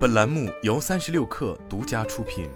本栏目由三十六氪独家出品。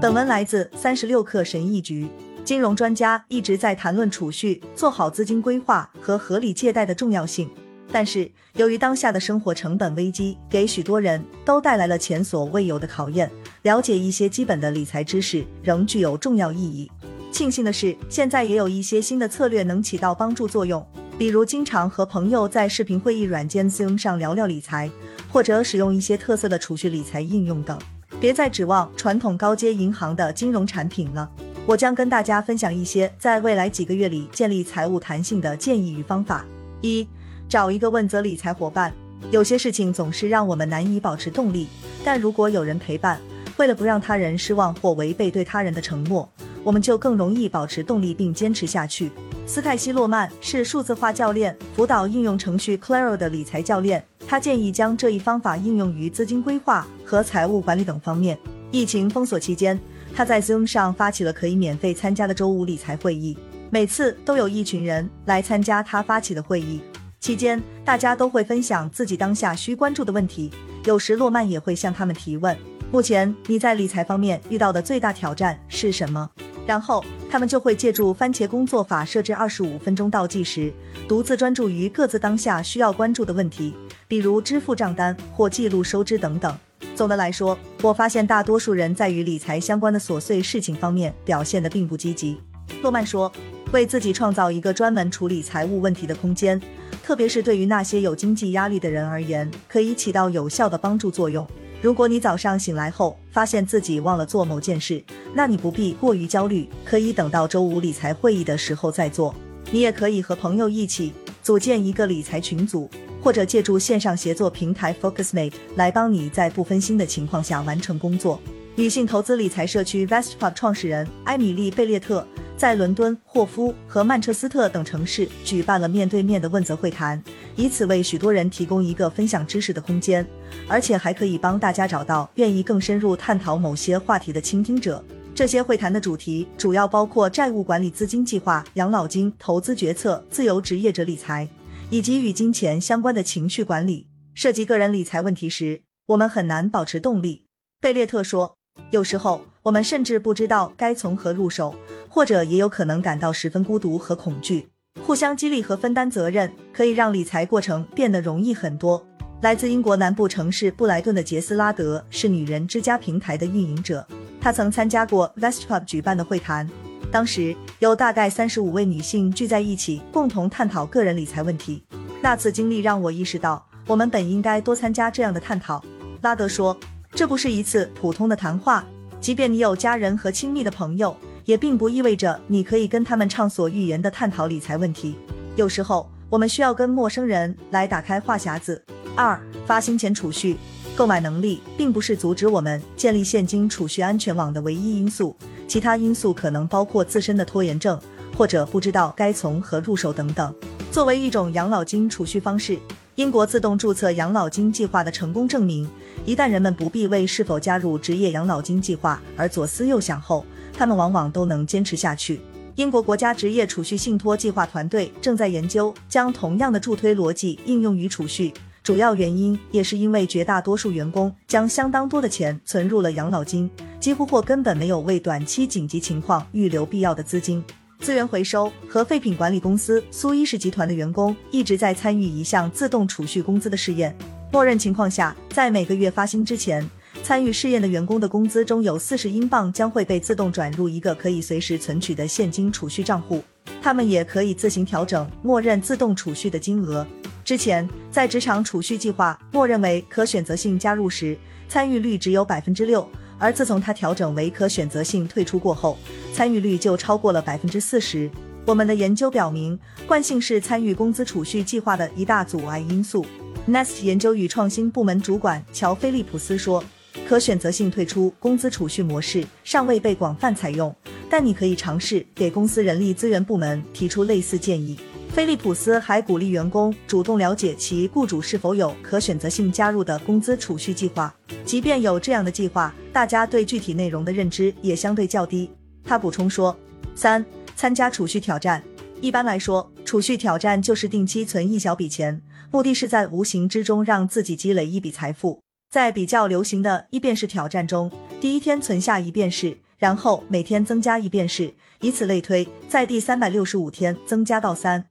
本文来自三十六氪神译局。金融专家一直在谈论储蓄、做好资金规划和合理借贷的重要性，但是由于当下的生活成本危机，给许多人都带来了前所未有的考验。了解一些基本的理财知识仍具有重要意义。庆幸的是，现在也有一些新的策略能起到帮助作用，比如经常和朋友在视频会议软件 Zoom 上聊聊理财，或者使用一些特色的储蓄理财应用等。别再指望传统高阶银行的金融产品了。我将跟大家分享一些在未来几个月里建立财务弹性的建议与方法。一、找一个问责理财伙伴。有些事情总是让我们难以保持动力，但如果有人陪伴，为了不让他人失望或违背对他人的承诺，我们就更容易保持动力并坚持下去。斯泰西·洛曼是数字化教练，辅导应用程序 Claro 的理财教练。他建议将这一方法应用于资金规划和财务管理等方面。疫情封锁期间。他在 Zoom 上发起了可以免费参加的周五理财会议，每次都有一群人来参加他发起的会议。期间，大家都会分享自己当下需关注的问题，有时洛曼也会向他们提问：“目前你在理财方面遇到的最大挑战是什么？”然后他们就会借助番茄工作法设置二十五分钟倒计时，独自专注于各自当下需要关注的问题，比如支付账单或记录收支等等。总的来说，我发现大多数人在与理财相关的琐碎事情方面表现的并不积极。诺曼说，为自己创造一个专门处理财务问题的空间，特别是对于那些有经济压力的人而言，可以起到有效的帮助作用。如果你早上醒来后发现自己忘了做某件事，那你不必过于焦虑，可以等到周五理财会议的时候再做。你也可以和朋友一起组建一个理财群组。或者借助线上协作平台 FocusMate 来帮你在不分心的情况下完成工作。女性投资理财社区 Vestpub 创始人艾米丽·贝列特在伦敦、霍夫和曼彻斯特等城市举办了面对面的问责会谈，以此为许多人提供一个分享知识的空间，而且还可以帮大家找到愿意更深入探讨某些话题的倾听者。这些会谈的主题主要包括债务管理、资金计划、养老金、投资决策、自由职业者理财。以及与金钱相关的情绪管理，涉及个人理财问题时，我们很难保持动力。贝列特说，有时候我们甚至不知道该从何入手，或者也有可能感到十分孤独和恐惧。互相激励和分担责任，可以让理财过程变得容易很多。来自英国南部城市布莱顿的杰斯拉德是女人之家平台的运营者，他曾参加过 Vestpub 举办的会谈。当时有大概三十五位女性聚在一起，共同探讨个人理财问题。那次经历让我意识到，我们本应该多参加这样的探讨。拉德说：“这不是一次普通的谈话，即便你有家人和亲密的朋友，也并不意味着你可以跟他们畅所欲言的探讨理财问题。有时候，我们需要跟陌生人来打开话匣子。”二、发行前储蓄，购买能力并不是阻止我们建立现金储蓄安全网的唯一因素。其他因素可能包括自身的拖延症，或者不知道该从何入手等等。作为一种养老金储蓄方式，英国自动注册养老金计划的成功证明，一旦人们不必为是否加入职业养老金计划而左思右想后，他们往往都能坚持下去。英国国家职业储蓄信托计划团队正在研究将同样的助推逻辑应用于储蓄，主要原因也是因为绝大多数员工将相当多的钱存入了养老金。几乎或根本没有为短期紧急情况预留必要的资金。资源回收和废品管理公司苏伊士集团的员工一直在参与一项自动储蓄工资的试验。默认情况下，在每个月发薪之前，参与试验的员工的工资中有四十英镑将会被自动转入一个可以随时存取的现金储蓄账户。他们也可以自行调整默认自动储蓄的金额。之前在职场储蓄计划默认为可选择性加入时，参与率只有百分之六。而自从它调整为可选择性退出过后，参与率就超过了百分之四十。我们的研究表明，惯性是参与工资储蓄计划的一大阻碍因素。Nest 研究与创新部门主管乔·菲利普斯说：“可选择性退出工资储蓄模式尚未被广泛采用，但你可以尝试给公司人力资源部门提出类似建议。”菲利普斯还鼓励员工主动了解其雇主是否有可选择性加入的工资储蓄计划，即便有这样的计划，大家对具体内容的认知也相对较低。他补充说：三、参加储蓄挑战。一般来说，储蓄挑战就是定期存一小笔钱，目的是在无形之中让自己积累一笔财富。在比较流行的一便式挑战中，第一天存下一便士，然后每天增加一便士，以此类推，在第三百六十五天增加到三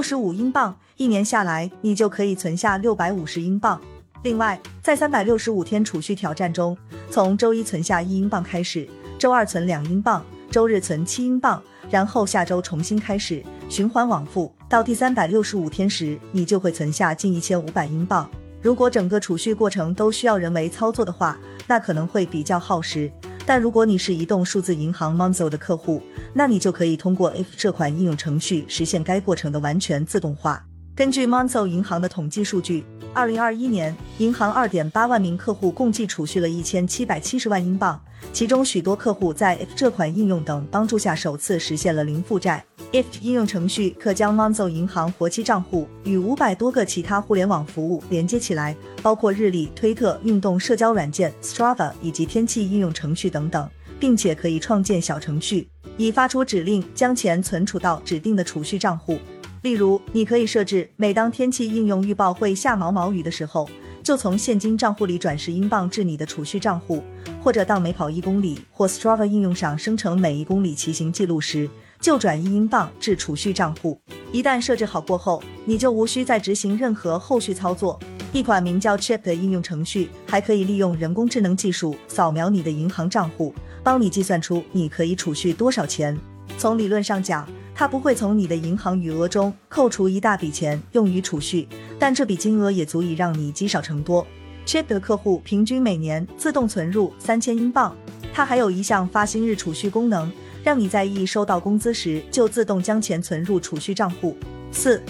六十五英镑，一年下来你就可以存下六百五十英镑。另外，在三百六十五天储蓄挑战中，从周一存下一英镑开始，周二存两英镑，周日存七英镑，然后下周重新开始，循环往复，到第三百六十五天时，你就会存下近一千五百英镑。如果整个储蓄过程都需要人为操作的话，那可能会比较耗时。但如果你是移动数字银行 Monzo 的客户，那你就可以通过 If 这款应用程序实现该过程的完全自动化。根据 Monzo 银行的统计数据，二零二一年，银行二点八万名客户共计储蓄了一千七百七十万英镑，其中许多客户在 If 这款应用等帮助下首次实现了零负债。If 应用程序可将 Monzo 银行活期账户与五百多个其他互联网服务连接起来，包括日历、推特、运动社交软件 Strava 以及天气应用程序等等，并且可以创建小程序，以发出指令将钱存储到指定的储蓄账户。例如，你可以设置每当天气应用预报会下毛毛雨的时候，就从现金账户里转十英镑至你的储蓄账户；或者当每跑一公里或 Strava 应用上生成每一公里骑行记录时，就转一英镑至储蓄账户。一旦设置好过后，你就无需再执行任何后续操作。一款名叫 Chip 的应用程序还可以利用人工智能技术扫描你的银行账户，帮你计算出你可以储蓄多少钱。从理论上讲，它不会从你的银行余额中扣除一大笔钱用于储蓄，但这笔金额也足以让你积少成多。Chip 的客户平均每年自动存入三千英镑。它还有一项发薪日储蓄功能，让你在一收到工资时就自动将钱存入储蓄账户。四、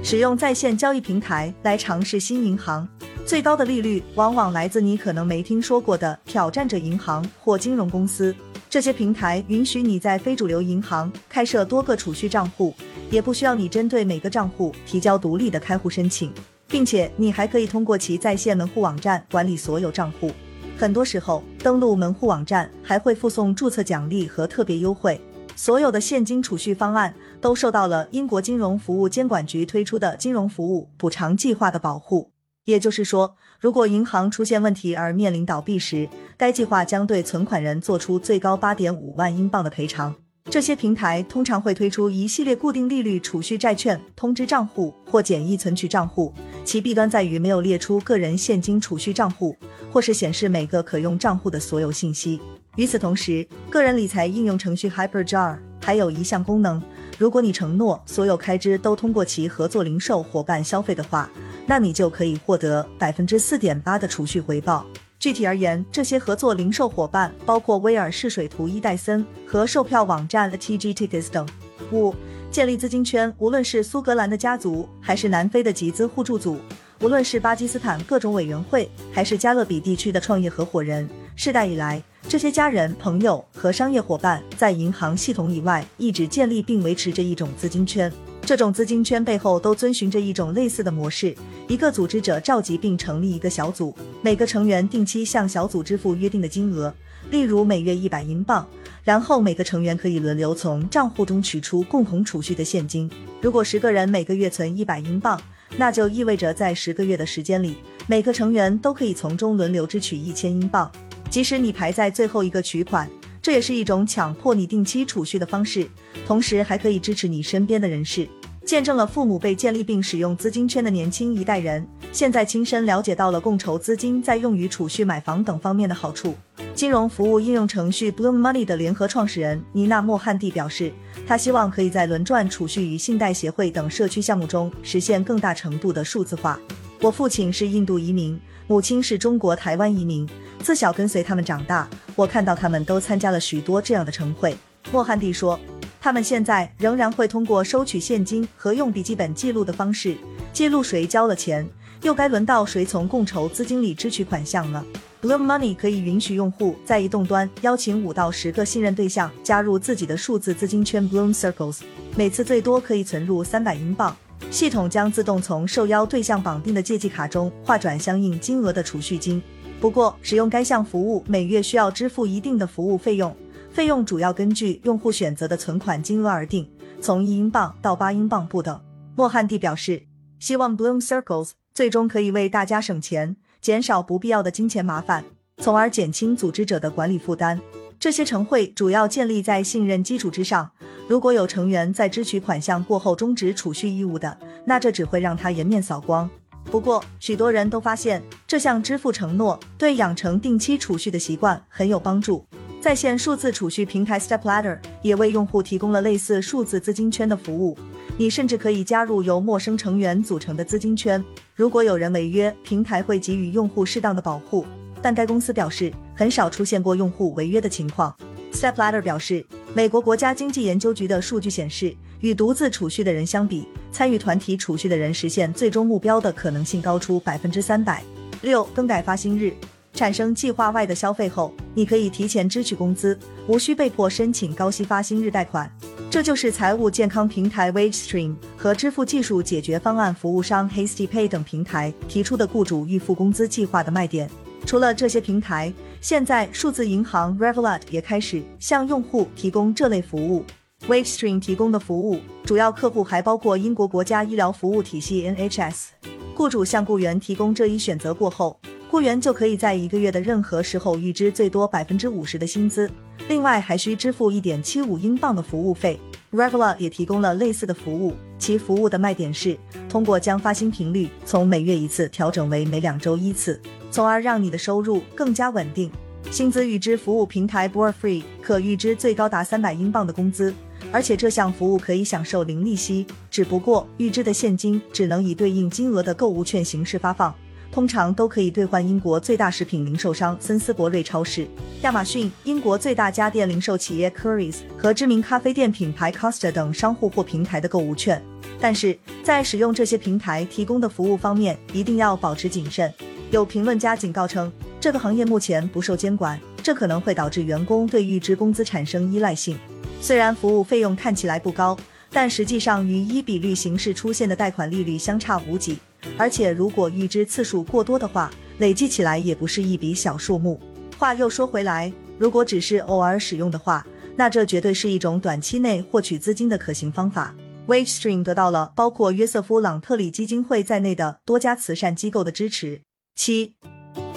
使用在线交易平台来尝试新银行，最高的利率往往来自你可能没听说过的挑战者银行或金融公司。这些平台允许你在非主流银行开设多个储蓄账户，也不需要你针对每个账户提交独立的开户申请，并且你还可以通过其在线门户网站管理所有账户。很多时候，登录门户网站还会附送注册奖励和特别优惠。所有的现金储蓄方案都受到了英国金融服务监管局推出的金融服务补偿计划的保护。也就是说，如果银行出现问题而面临倒闭时，该计划将对存款人做出最高八点五万英镑的赔偿。这些平台通常会推出一系列固定利率储蓄债券、通知账户或简易存取账户，其弊端在于没有列出个人现金储蓄账户，或是显示每个可用账户的所有信息。与此同时，个人理财应用程序 HyperJar 还有一项功能：如果你承诺所有开支都通过其合作零售伙伴消费的话。那你就可以获得百分之四点八的储蓄回报。具体而言，这些合作零售伙伴包括威尔士水图伊戴森和售票网站 TG Tickets 等。五、建立资金圈，无论是苏格兰的家族，还是南非的集资互助组，无论是巴基斯坦各种委员会，还是加勒比地区的创业合伙人，世代以来，这些家人、朋友和商业伙伴在银行系统以外一直建立并维持着一种资金圈。这种资金圈背后都遵循着一种类似的模式：一个组织者召集并成立一个小组，每个成员定期向小组支付约定的金额，例如每月一百英镑，然后每个成员可以轮流从账户中取出共同储蓄的现金。如果十个人每个月存一百英镑，那就意味着在十个月的时间里，每个成员都可以从中轮流支取一千英镑。即使你排在最后一个取款。这也是一种强迫你定期储蓄的方式，同时还可以支持你身边的人士。见证了父母被建立并使用资金圈的年轻一代人，现在亲身了解到了共筹资金在用于储蓄、买房等方面的好处。金融服务应用程序 Bloom Money 的联合创始人尼娜·莫汉蒂表示，他希望可以在轮转储蓄与信贷协会等社区项目中实现更大程度的数字化。我父亲是印度移民，母亲是中国台湾移民。自小跟随他们长大，我看到他们都参加了许多这样的晨会。莫汉蒂说，他们现在仍然会通过收取现金和用笔记本记录的方式记录谁交了钱，又该轮到谁从共筹资金里支取款项了。Bloom Money 可以允许用户在移动端邀请五到十个信任对象加入自己的数字资金圈 Bloom Circles，每次最多可以存入三百英镑。系统将自动从受邀对象绑定的借记卡中划转相应金额的储蓄金。不过，使用该项服务每月需要支付一定的服务费用，费用主要根据用户选择的存款金额而定，从一英镑到八英镑不等。莫汉蒂表示，希望 Bloom Circles 最终可以为大家省钱，减少不必要的金钱麻烦，从而减轻组织者的管理负担。这些晨会主要建立在信任基础之上。如果有成员在支取款项过后终止储蓄义务的，那这只会让他颜面扫光。不过，许多人都发现这项支付承诺对养成定期储蓄的习惯很有帮助。在线数字储蓄平台 StepLadder 也为用户提供了类似数字资金圈的服务。你甚至可以加入由陌生成员组成的资金圈。如果有人违约，平台会给予用户适当的保护。但该公司表示，很少出现过用户违约的情况。StepLadder 表示，美国国家经济研究局的数据显示，与独自储蓄的人相比，参与团体储蓄的人实现最终目标的可能性高出百分之三百。六、更改发薪日，产生计划外的消费后，你可以提前支取工资，无需被迫申请高息发薪日贷款。这就是财务健康平台 WageStream 和支付技术解决方案服务商 HastyPay 等平台提出的雇主预付工资计划的卖点。除了这些平台，现在数字银行 Revolut 也开始向用户提供这类服务。WageStream 提供的服务主要客户还包括英国国家医疗服务体系 NHS。雇主向雇员提供这一选择过后。雇员就可以在一个月的任何时候预支最多百分之五十的薪资，另外还需支付一点七五英镑的服务费。Revla 也提供了类似的服务，其服务的卖点是通过将发薪频率从每月一次调整为每两周一次，从而让你的收入更加稳定。薪资预支服务平台 Borfree 可预支最高达三百英镑的工资，而且这项服务可以享受零利息，只不过预支的现金只能以对应金额的购物券形式发放。通常都可以兑换英国最大食品零售商森斯伯瑞超市、亚马逊、英国最大家电零售企业 Currys 和知名咖啡店品牌 Costa 等商户或平台的购物券。但是在使用这些平台提供的服务方面，一定要保持谨慎。有评论家警告称，这个行业目前不受监管，这可能会导致员工对预支工资产生依赖性。虽然服务费用看起来不高，但实际上与一比率形式出现的贷款利率相差无几。而且，如果预支次数过多的话，累计起来也不是一笔小数目。话又说回来，如果只是偶尔使用的话，那这绝对是一种短期内获取资金的可行方法。WageStream 得到了包括约瑟夫·朗特里基金会在内的多家慈善机构的支持。七，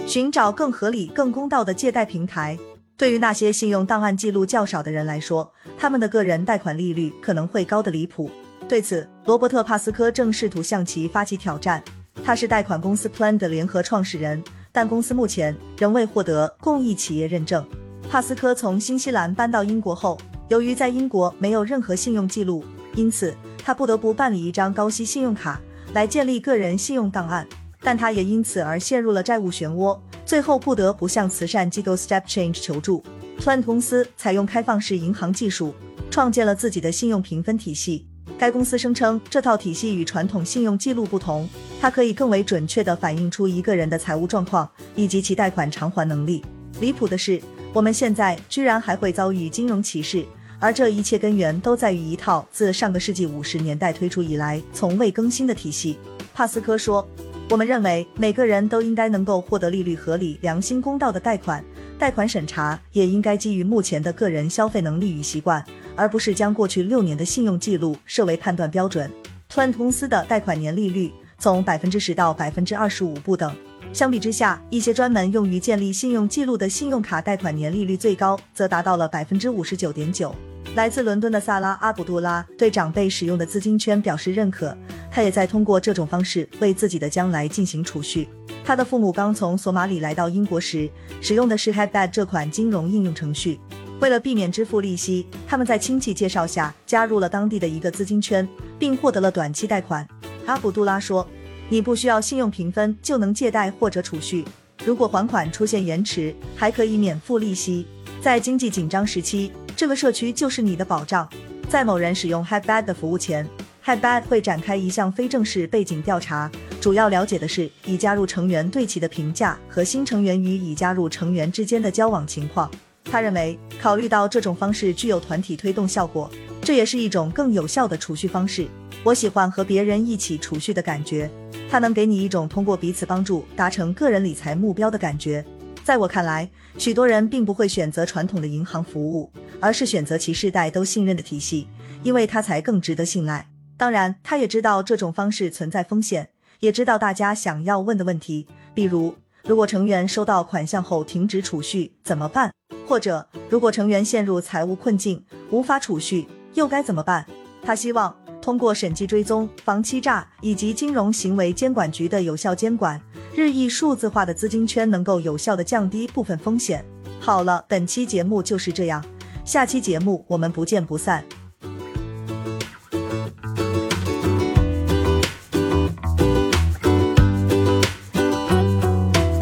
寻找更合理、更公道的借贷平台。对于那些信用档案记录较少的人来说，他们的个人贷款利率可能会高得离谱。对此，罗伯特·帕斯科正试图向其发起挑战。他是贷款公司 Plan 的联合创始人，但公司目前仍未获得公益企业认证。帕斯科从新西兰搬到英国后，由于在英国没有任何信用记录，因此他不得不办理一张高息信用卡来建立个人信用档案。但他也因此而陷入了债务漩涡，最后不得不向慈善机构 Step Change 求助。Plan 公司采用开放式银行技术，创建了自己的信用评分体系。该公司声称，这套体系与传统信用记录不同，它可以更为准确地反映出一个人的财务状况以及其贷款偿还能力。离谱的是，我们现在居然还会遭遇金融歧视，而这一切根源都在于一套自上个世纪五十年代推出以来从未更新的体系。帕斯科说：“我们认为每个人都应该能够获得利率合理、良心公道的贷款，贷款审查也应该基于目前的个人消费能力与习惯。”而不是将过去六年的信用记录设为判断标准。Plan 公司的贷款年利率从百分之十到百分之二十五不等。相比之下，一些专门用于建立信用记录的信用卡贷款年利率最高，则达到了百分之五十九点九。来自伦敦的萨拉阿卜杜拉对长辈使用的资金圈表示认可，他也在通过这种方式为自己的将来进行储蓄。他的父母刚从索马里来到英国时，使用的是 Headbad 这款金融应用程序。为了避免支付利息，他们在亲戚介绍下加入了当地的一个资金圈，并获得了短期贷款。阿卜杜拉说：“你不需要信用评分就能借贷或者储蓄，如果还款出现延迟，还可以免付利息。在经济紧张时期，这个社区就是你的保障。”在某人使用 Headbad 的服务前，Headbad 会展开一项非正式背景调查，主要了解的是已加入成员对其的评价和新成员与已加入成员之间的交往情况。他认为，考虑到这种方式具有团体推动效果，这也是一种更有效的储蓄方式。我喜欢和别人一起储蓄的感觉，它能给你一种通过彼此帮助达成个人理财目标的感觉。在我看来，许多人并不会选择传统的银行服务，而是选择其世代都信任的体系，因为它才更值得信赖。当然，他也知道这种方式存在风险，也知道大家想要问的问题，比如如果成员收到款项后停止储蓄怎么办？或者如果成员陷入财务困境无法储蓄又该怎么办？他希望通过审计追踪、防欺诈以及金融行为监管局的有效监管，日益数字化的资金圈能够有效的降低部分风险。好了，本期节目就是这样，下期节目我们不见不散。